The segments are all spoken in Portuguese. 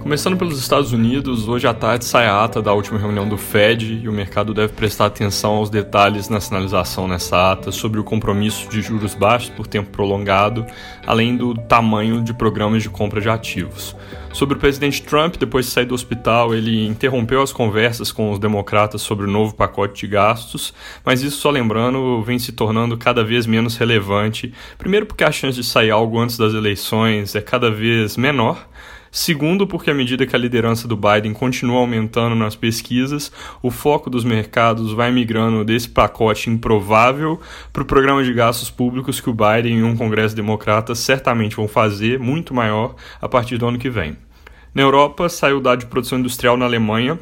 Começando pelos Estados Unidos, hoje à tarde sai a ata da última reunião do Fed e o mercado deve prestar atenção aos detalhes na sinalização nessa ata sobre o compromisso de juros baixos por tempo prolongado, além do tamanho de programas de compra de ativos. Sobre o presidente Trump, depois de sair do hospital, ele interrompeu as conversas com os democratas sobre o novo pacote de gastos, mas isso, só lembrando, vem se tornando cada vez menos relevante. Primeiro, porque a chance de sair algo antes das eleições é cada vez menor. Segundo, porque à medida que a liderança do Biden continua aumentando nas pesquisas, o foco dos mercados vai migrando desse pacote improvável para o programa de gastos públicos que o Biden e um Congresso Democrata certamente vão fazer, muito maior, a partir do ano que vem. Na Europa, saiu o dado de produção industrial na Alemanha,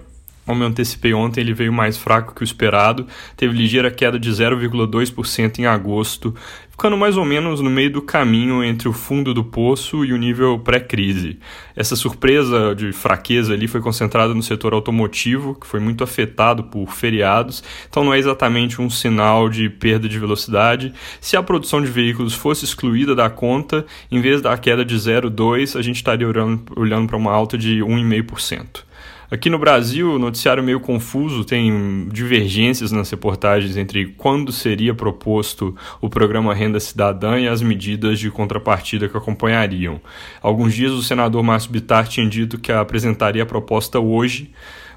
como eu antecipei ontem, ele veio mais fraco que o esperado, teve ligeira queda de 0,2% em agosto, ficando mais ou menos no meio do caminho entre o fundo do poço e o nível pré-crise. Essa surpresa de fraqueza ali foi concentrada no setor automotivo, que foi muito afetado por feriados, então não é exatamente um sinal de perda de velocidade. Se a produção de veículos fosse excluída da conta, em vez da queda de 0,2%, a gente estaria olhando, para uma alta de 1,5%. Aqui no Brasil, o noticiário meio confuso, tem divergências nas reportagens entre quando seria proposto o programa Renda Cidadã e as medidas de contrapartida que acompanhariam. Alguns dias o senador Márcio Bittar tinha dito que apresentaria a proposta hoje,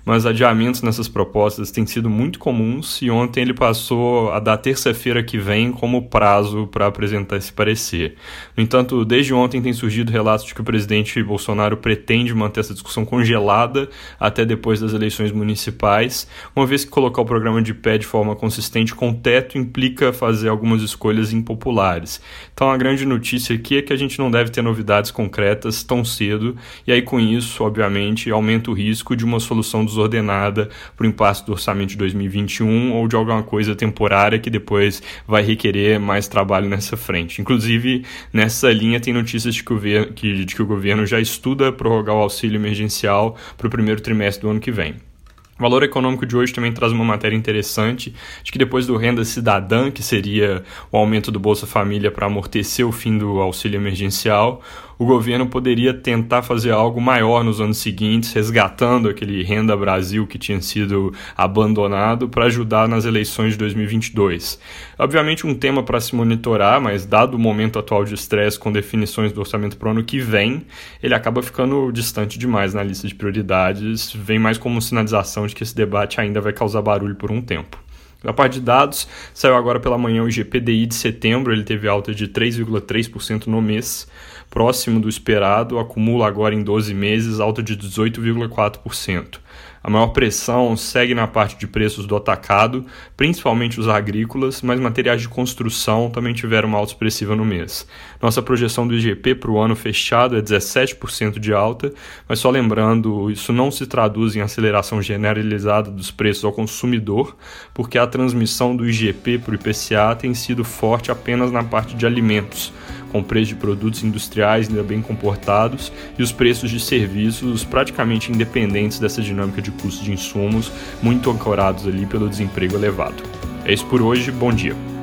mas adiamentos nessas propostas têm sido muito comuns e ontem ele passou a dar terça-feira que vem como prazo para apresentar esse parecer. No entanto, desde ontem tem surgido relatos de que o presidente Bolsonaro pretende manter essa discussão congelada até depois das eleições municipais, uma vez que colocar o programa de pé de forma consistente com teto implica fazer algumas escolhas impopulares. Então a grande notícia aqui é que a gente não deve ter novidades concretas tão cedo, e aí com isso, obviamente, aumenta o risco de uma solução desordenada para o impasse do orçamento de 2021 ou de alguma coisa temporária que depois vai requerer mais trabalho nessa frente. Inclusive, nessa linha tem notícias de que o, que, de que o governo já estuda prorrogar o auxílio emergencial para o primeiro trimestre do ano que vem. O Valor Econômico de hoje também traz uma matéria interessante de que depois do Renda Cidadã, que seria o aumento do Bolsa Família para amortecer o fim do auxílio emergencial, o governo poderia tentar fazer algo maior nos anos seguintes, resgatando aquele Renda Brasil que tinha sido abandonado para ajudar nas eleições de 2022. Obviamente um tema para se monitorar, mas dado o momento atual de estresse com definições do orçamento para o ano que vem, ele acaba ficando distante demais na lista de prioridades, vem mais como sinalização de que esse debate ainda vai causar barulho por um tempo. Na parte de dados, saiu agora pela manhã o IGPDI de setembro, ele teve alta de 3,3% no mês, próximo do esperado, acumula agora em 12 meses alta de 18,4%. A maior pressão segue na parte de preços do atacado, principalmente os agrícolas, mas materiais de construção também tiveram uma alta expressiva no mês. Nossa projeção do IGP para o ano fechado é 17% de alta, mas só lembrando, isso não se traduz em aceleração generalizada dos preços ao consumidor, porque a transmissão do IGP para o IPCA tem sido forte apenas na parte de alimentos com preços de produtos industriais ainda bem comportados e os preços de serviços praticamente independentes dessa dinâmica de custos de insumos, muito ancorados ali pelo desemprego elevado. É isso por hoje, bom dia.